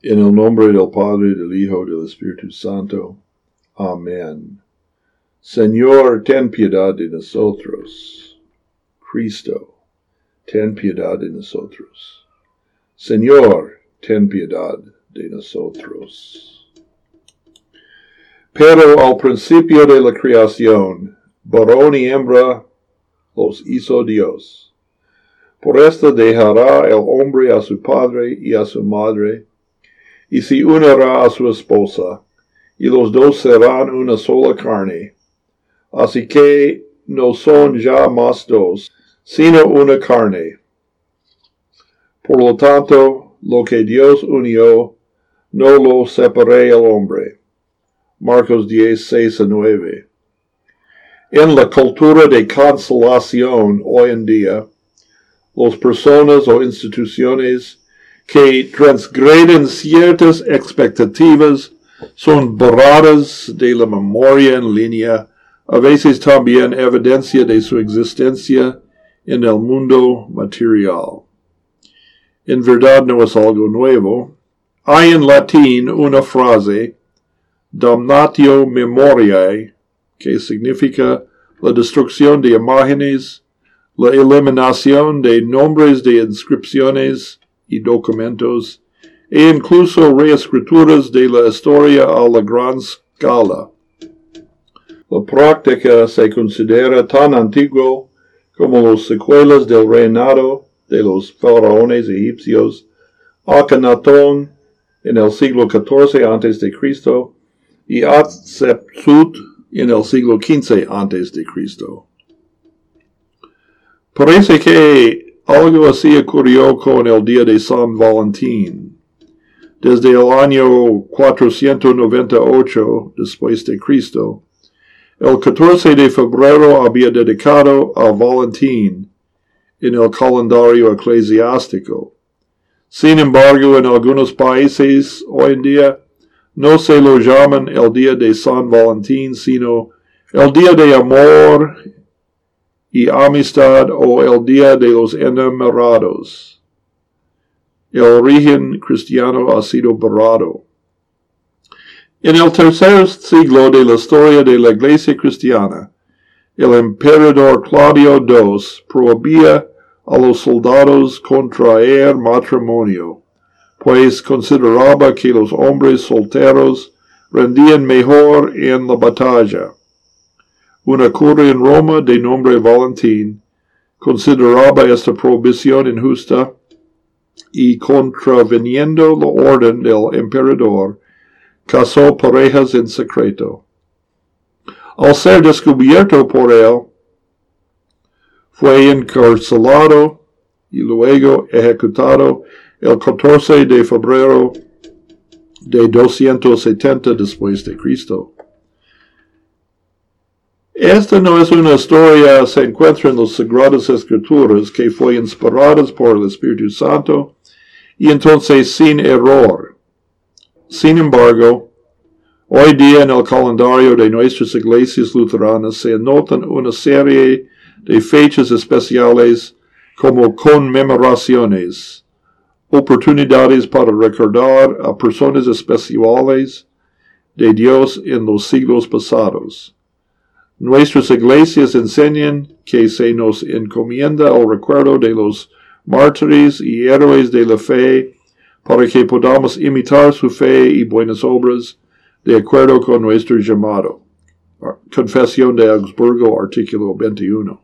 En el nombre del Padre, del Hijo, del Espíritu Santo. Amén. Señor, ten piedad de nosotros. Cristo, ten piedad de nosotros. Señor, ten piedad de nosotros. Pero al principio de la creación, varón y hembra los hizo Dios. Por esto dejará el hombre a su padre y a su madre, y se unirá a su esposa, y los dos serán una sola carne. Así que no son ya más dos, sino una carne. Por lo tanto, lo que Dios unió, no lo separé el hombre. Marcos 10, 6 a 9. En la cultura de cancelación hoy en día, las personas o instituciones que transgreden ciertas expectativas son borradas de la memoria en línea, a veces también evidencia de su existencia en el mundo material. En verdad no es algo nuevo. Hay en latín una frase, damnatio memoriae, que significa la destrucción de imágenes, la eliminación de nombres de inscripciones, y documentos, e incluso reescrituras de la historia a la gran scala. La práctica se considera tan antigua como los secuelas del reinado de los faraones egipcios, Akhenaton en el siglo XIV Cristo y Hatshepsut en el siglo XV Cristo. Parece que algo así ocurrió con el día de San Valentín. Desde el año 498 después de Cristo, el 14 de febrero había dedicado a Valentín en el calendario eclesiástico. Sin embargo, en algunos países hoy en día no se lo llaman el día de San Valentín, sino el día de amor y amistad o el día de los enamorados. El origen cristiano ha sido borrado. En el tercer siglo de la historia de la iglesia cristiana, el emperador Claudio II prohibía a los soldados contraer matrimonio, pues consideraba que los hombres solteros rendían mejor en la batalla. Una corte en Roma de nombre Valentín consideraba esta prohibición injusta y contraveniendo la orden del emperador, casó parejas en secreto. Al ser descubierto por él, fue encarcelado y luego ejecutado el 14 de febrero de 270 después de Cristo. Esta no es una historia, se encuentra en las Sagradas Escrituras que fue inspirada por el Espíritu Santo y entonces sin error. Sin embargo, hoy día en el calendario de nuestras iglesias luteranas se anotan una serie de fechas especiales como conmemoraciones, oportunidades para recordar a personas especiales de Dios en los siglos pasados. Nuestras iglesias enseñan que se nos encomienda el recuerdo de los mártires y héroes de la fe para que podamos imitar su fe y buenas obras de acuerdo con nuestro llamado. Confesión de Augsburgo, artículo 21.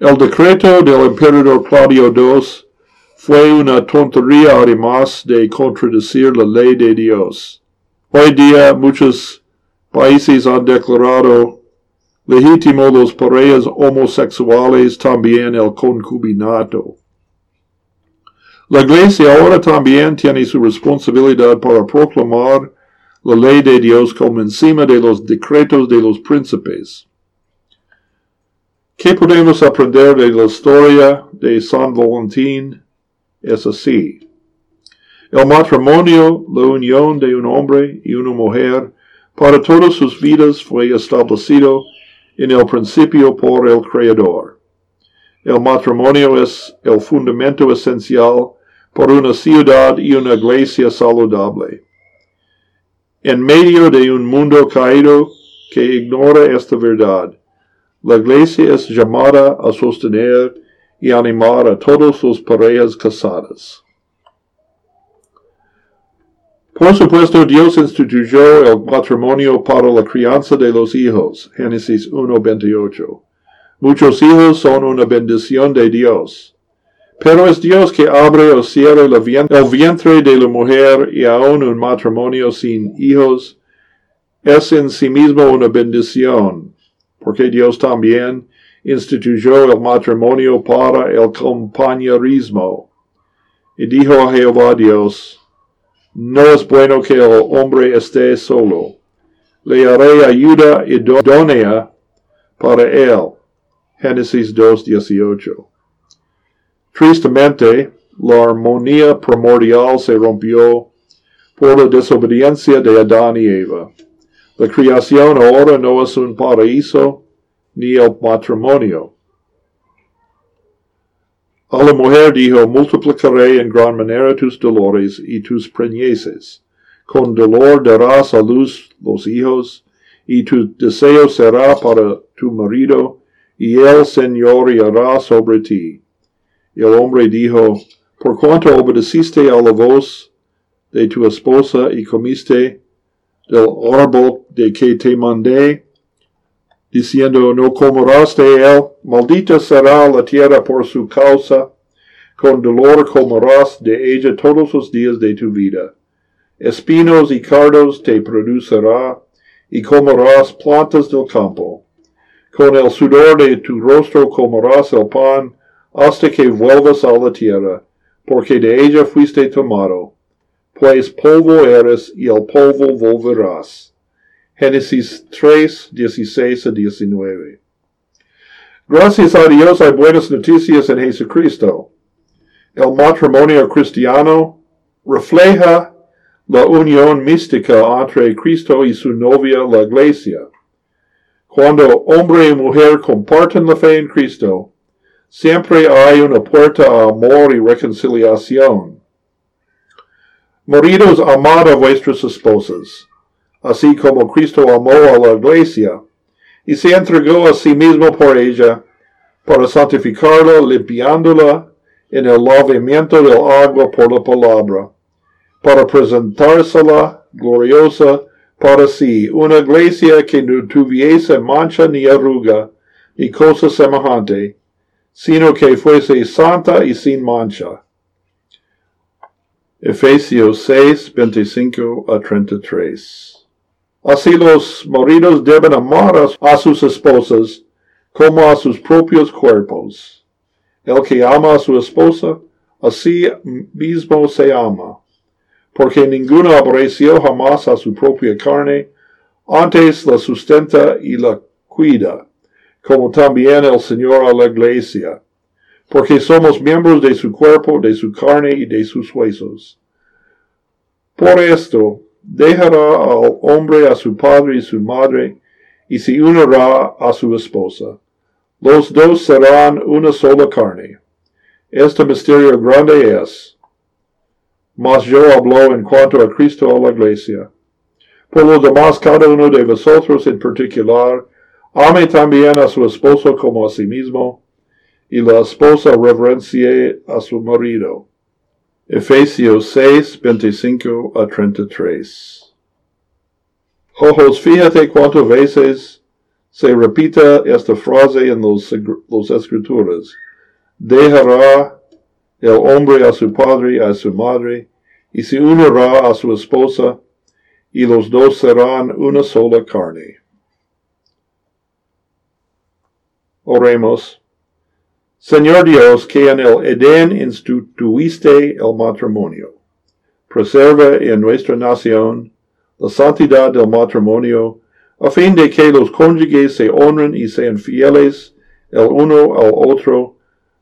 El decreto del emperador Claudio II fue una tontería además de contradecir la ley de Dios. Hoy día muchos países han declarado legítimo los parejas homosexuales, también el concubinato. La Iglesia ahora también tiene su responsabilidad para proclamar la ley de Dios como encima de los decretos de los príncipes. ¿Qué podemos aprender de la historia de San Valentín? Es así. El matrimonio, la unión de un hombre y una mujer, para todas sus vidas fue establecido en el principio por el Creador. El matrimonio es el fundamento esencial por una ciudad y una iglesia saludable. En medio de un mundo caído que ignora esta verdad, la iglesia es llamada a sostener y animar a todas sus parejas casadas. Por supuesto, Dios instituyó el matrimonio para la crianza de los hijos. Génesis 1.28. Muchos hijos son una bendición de Dios. Pero es Dios que abre o cierra el vientre de la mujer y aún un matrimonio sin hijos es en sí mismo una bendición, porque Dios también instituyó el matrimonio para el compañerismo. Y dijo a Jehová Dios, no es bueno que el hombre esté solo. Le haré ayuda idónea para él. Génesis 2.18. Tristemente, la armonía primordial se rompió por la desobediencia de Adán y Eva. La creación ahora no es un paraíso ni el matrimonio. A la mujer dijo, multiplicaré en gran manera tus dolores y tus preñeces. Con dolor darás a luz los hijos, y tu deseo será para tu marido, y él señoreará sobre ti. El hombre dijo, por cuanto obedeciste a la voz de tu esposa y comiste del árbol de que te mandé, diciendo, no comerás de él, maldita será la tierra por su causa, con dolor comerás de ella todos los días de tu vida. Espinos y cardos te producerá, y comerás plantas del campo. Con el sudor de tu rostro comerás el pan, hasta que vuelvas a la tierra, porque de ella fuiste tomado, pues polvo eres y al polvo volverás. Génesis 3, 16 a 19. Gracias a Dios hay buenas noticias en Jesucristo. El matrimonio cristiano refleja la unión mística entre Cristo y su novia, la iglesia. Cuando hombre y mujer comparten la fe en Cristo, Siempre hay una puerta a amor y reconciliación. Maridos, amad a vuestras esposas, así como Cristo amó a la iglesia, y se entregó a sí mismo por ella, para santificarla, limpiándola en el lavamiento del agua por la palabra, para presentársela gloriosa para sí, una iglesia que no tuviese mancha ni arruga, ni cosa semejante, sino que fuese santa y sin mancha. Efesios 6, 25 a 33. Así los maridos deben amar a sus esposas como a sus propios cuerpos. El que ama a su esposa, así mismo se ama, porque ninguno aborreció jamás a su propia carne, antes la sustenta y la cuida como también el Señor a la iglesia, porque somos miembros de su cuerpo, de su carne y de sus huesos. Por esto, dejará al hombre a su padre y su madre, y se unirá a su esposa. Los dos serán una sola carne. Este misterio grande es. Mas yo hablo en cuanto a Cristo a la iglesia. Por lo demás, cada uno de vosotros en particular, Ame también a su esposo como a sí mismo, y la esposa reverencie a su marido. Efesios 6, 25 a 33. Ojos, fíjate cuántas veces se repita esta frase en los, los escrituras. Dejará el hombre a su padre a su madre, y se unirá a su esposa, y los dos serán una sola carne. Oremos. Señor Dios, que en el Edén instituiste el matrimonio, preserva en nuestra nación la santidad del matrimonio, a fin de que los cónyuges se honren y sean fieles el uno al otro,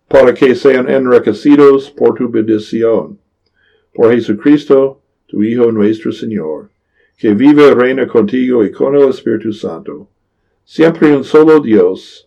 para que sean enriquecidos por tu bendición. Por Jesucristo, tu Hijo nuestro Señor, que vive y reina contigo y con el Espíritu Santo, siempre un solo Dios,